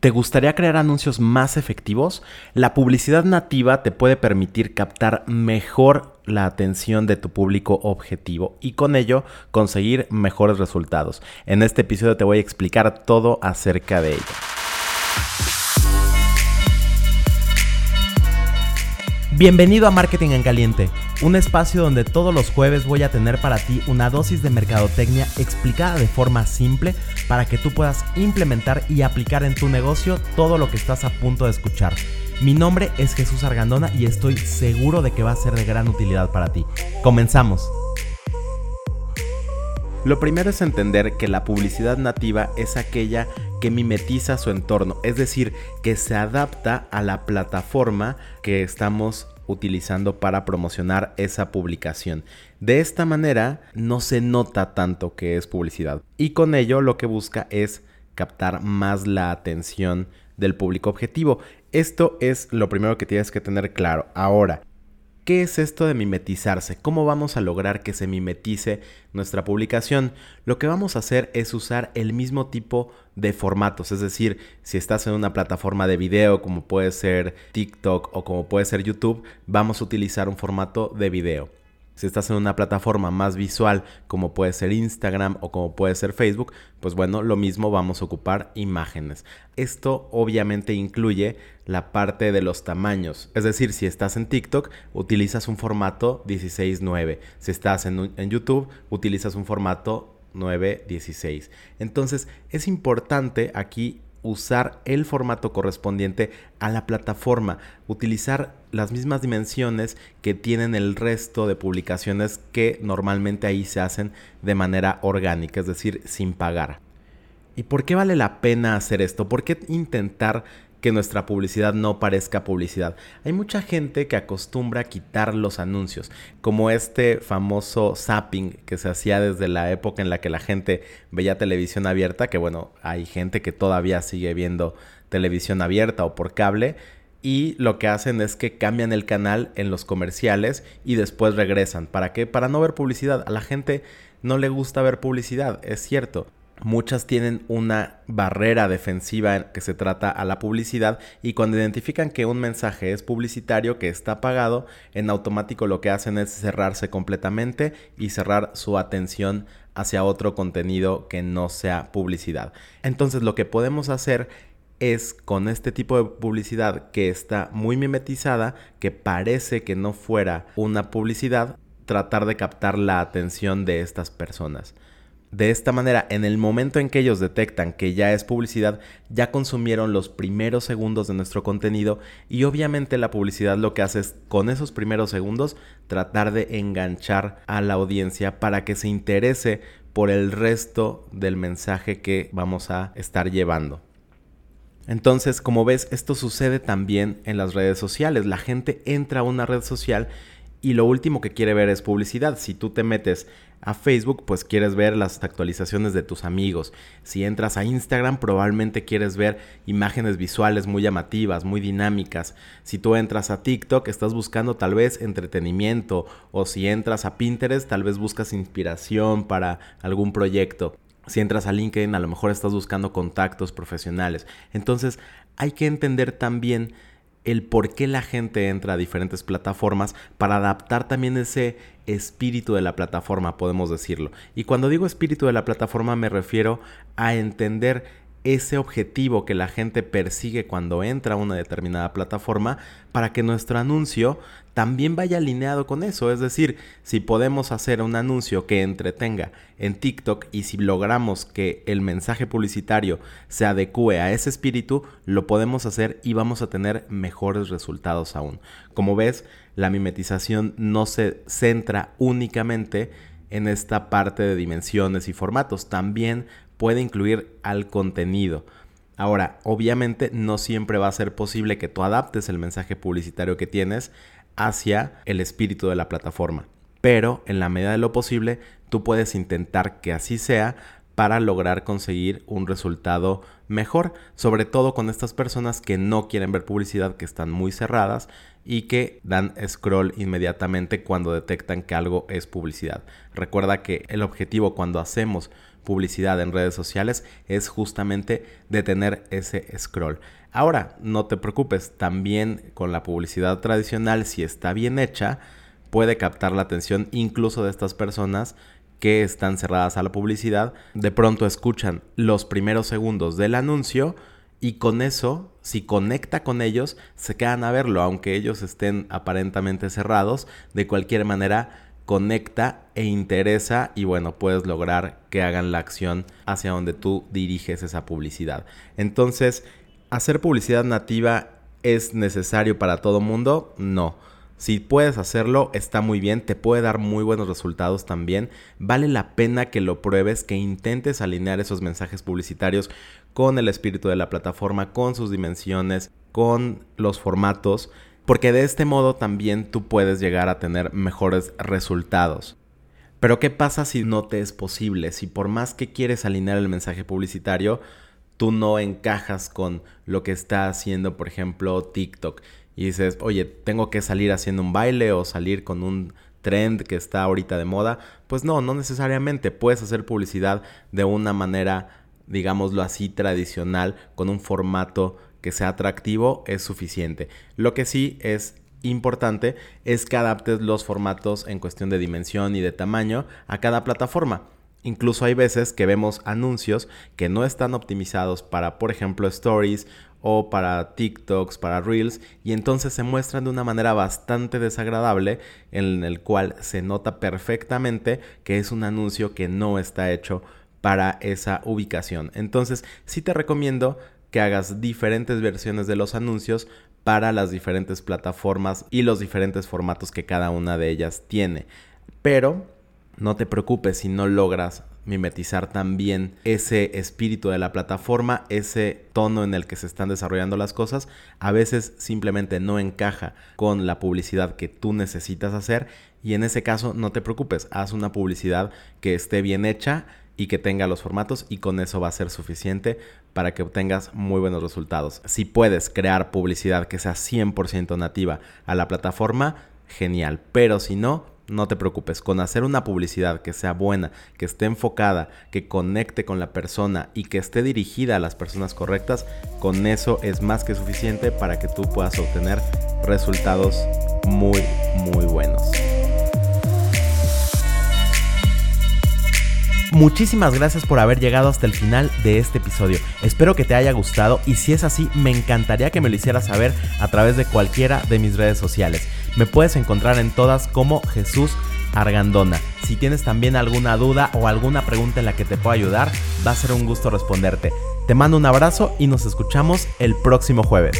¿Te gustaría crear anuncios más efectivos? La publicidad nativa te puede permitir captar mejor la atención de tu público objetivo y con ello conseguir mejores resultados. En este episodio te voy a explicar todo acerca de ello. Bienvenido a Marketing en Caliente, un espacio donde todos los jueves voy a tener para ti una dosis de mercadotecnia explicada de forma simple para que tú puedas implementar y aplicar en tu negocio todo lo que estás a punto de escuchar. Mi nombre es Jesús Argandona y estoy seguro de que va a ser de gran utilidad para ti. Comenzamos. Lo primero es entender que la publicidad nativa es aquella que mimetiza su entorno, es decir, que se adapta a la plataforma que estamos utilizando para promocionar esa publicación. De esta manera no se nota tanto que es publicidad y con ello lo que busca es captar más la atención del público objetivo. Esto es lo primero que tienes que tener claro. Ahora, ¿Qué es esto de mimetizarse? ¿Cómo vamos a lograr que se mimetice nuestra publicación? Lo que vamos a hacer es usar el mismo tipo de formatos, es decir, si estás en una plataforma de video como puede ser TikTok o como puede ser YouTube, vamos a utilizar un formato de video. Si estás en una plataforma más visual como puede ser Instagram o como puede ser Facebook, pues bueno, lo mismo vamos a ocupar imágenes. Esto obviamente incluye la parte de los tamaños. Es decir, si estás en TikTok, utilizas un formato 16.9. Si estás en, YouTube, utilizas un formato 9.16. Entonces es importante aquí usar el formato correspondiente a la plataforma, utilizar las mismas dimensiones que tienen el resto de publicaciones que normalmente ahí se hacen de manera orgánica, es decir, sin pagar. ¿Y por qué vale la pena hacer esto? ¿Por qué intentar que nuestra publicidad no parezca publicidad. Hay mucha gente que acostumbra a quitar los anuncios, como este famoso zapping que se hacía desde la época en la que la gente veía televisión abierta, que bueno, hay gente que todavía sigue viendo televisión abierta o por cable. Y lo que hacen es que cambian el canal en los comerciales y después regresan. ¿Para qué? Para no ver publicidad. A la gente no le gusta ver publicidad, es cierto. Muchas tienen una barrera defensiva que se trata a la publicidad y cuando identifican que un mensaje es publicitario que está pagado, en automático lo que hacen es cerrarse completamente y cerrar su atención hacia otro contenido que no sea publicidad. Entonces lo que podemos hacer es con este tipo de publicidad que está muy mimetizada, que parece que no fuera una publicidad, tratar de captar la atención de estas personas. De esta manera, en el momento en que ellos detectan que ya es publicidad, ya consumieron los primeros segundos de nuestro contenido y obviamente la publicidad lo que hace es con esos primeros segundos tratar de enganchar a la audiencia para que se interese por el resto del mensaje que vamos a estar llevando. Entonces, como ves, esto sucede también en las redes sociales. La gente entra a una red social y lo último que quiere ver es publicidad. Si tú te metes a Facebook, pues quieres ver las actualizaciones de tus amigos. Si entras a Instagram, probablemente quieres ver imágenes visuales muy llamativas, muy dinámicas. Si tú entras a TikTok, estás buscando tal vez entretenimiento. O si entras a Pinterest, tal vez buscas inspiración para algún proyecto. Si entras a LinkedIn, a lo mejor estás buscando contactos profesionales. Entonces, hay que entender también el por qué la gente entra a diferentes plataformas para adaptar también ese espíritu de la plataforma, podemos decirlo. Y cuando digo espíritu de la plataforma me refiero a entender ese objetivo que la gente persigue cuando entra a una determinada plataforma para que nuestro anuncio también vaya alineado con eso. Es decir, si podemos hacer un anuncio que entretenga en TikTok y si logramos que el mensaje publicitario se adecue a ese espíritu, lo podemos hacer y vamos a tener mejores resultados aún. Como ves, la mimetización no se centra únicamente en esta parte de dimensiones y formatos, también puede incluir al contenido. Ahora, obviamente no siempre va a ser posible que tú adaptes el mensaje publicitario que tienes hacia el espíritu de la plataforma, pero en la medida de lo posible tú puedes intentar que así sea para lograr conseguir un resultado mejor, sobre todo con estas personas que no quieren ver publicidad, que están muy cerradas y que dan scroll inmediatamente cuando detectan que algo es publicidad. Recuerda que el objetivo cuando hacemos publicidad en redes sociales es justamente detener ese scroll. Ahora, no te preocupes, también con la publicidad tradicional, si está bien hecha, puede captar la atención incluso de estas personas que están cerradas a la publicidad. De pronto escuchan los primeros segundos del anuncio y con eso, si conecta con ellos, se quedan a verlo, aunque ellos estén aparentemente cerrados. De cualquier manera, conecta e interesa y bueno, puedes lograr que hagan la acción hacia donde tú diriges esa publicidad. Entonces, ¿hacer publicidad nativa es necesario para todo mundo? No. Si puedes hacerlo, está muy bien, te puede dar muy buenos resultados también. Vale la pena que lo pruebes, que intentes alinear esos mensajes publicitarios con el espíritu de la plataforma, con sus dimensiones, con los formatos porque de este modo también tú puedes llegar a tener mejores resultados. Pero ¿qué pasa si no te es posible? Si por más que quieres alinear el mensaje publicitario, tú no encajas con lo que está haciendo, por ejemplo, TikTok. Y dices, oye, tengo que salir haciendo un baile o salir con un trend que está ahorita de moda. Pues no, no necesariamente. Puedes hacer publicidad de una manera, digámoslo así, tradicional, con un formato que sea atractivo es suficiente. Lo que sí es importante es que adaptes los formatos en cuestión de dimensión y de tamaño a cada plataforma. Incluso hay veces que vemos anuncios que no están optimizados para, por ejemplo, stories o para TikToks, para Reels, y entonces se muestran de una manera bastante desagradable en el cual se nota perfectamente que es un anuncio que no está hecho para esa ubicación. Entonces, sí te recomiendo que hagas diferentes versiones de los anuncios para las diferentes plataformas y los diferentes formatos que cada una de ellas tiene. Pero no te preocupes si no logras mimetizar también ese espíritu de la plataforma, ese tono en el que se están desarrollando las cosas, a veces simplemente no encaja con la publicidad que tú necesitas hacer y en ese caso no te preocupes, haz una publicidad que esté bien hecha y que tenga los formatos y con eso va a ser suficiente para que obtengas muy buenos resultados. Si puedes crear publicidad que sea 100% nativa a la plataforma, genial, pero si no, no te preocupes, con hacer una publicidad que sea buena, que esté enfocada, que conecte con la persona y que esté dirigida a las personas correctas, con eso es más que suficiente para que tú puedas obtener resultados muy, muy buenos. Muchísimas gracias por haber llegado hasta el final de este episodio. Espero que te haya gustado y si es así, me encantaría que me lo hicieras saber a través de cualquiera de mis redes sociales. Me puedes encontrar en todas como Jesús Argandona. Si tienes también alguna duda o alguna pregunta en la que te pueda ayudar, va a ser un gusto responderte. Te mando un abrazo y nos escuchamos el próximo jueves.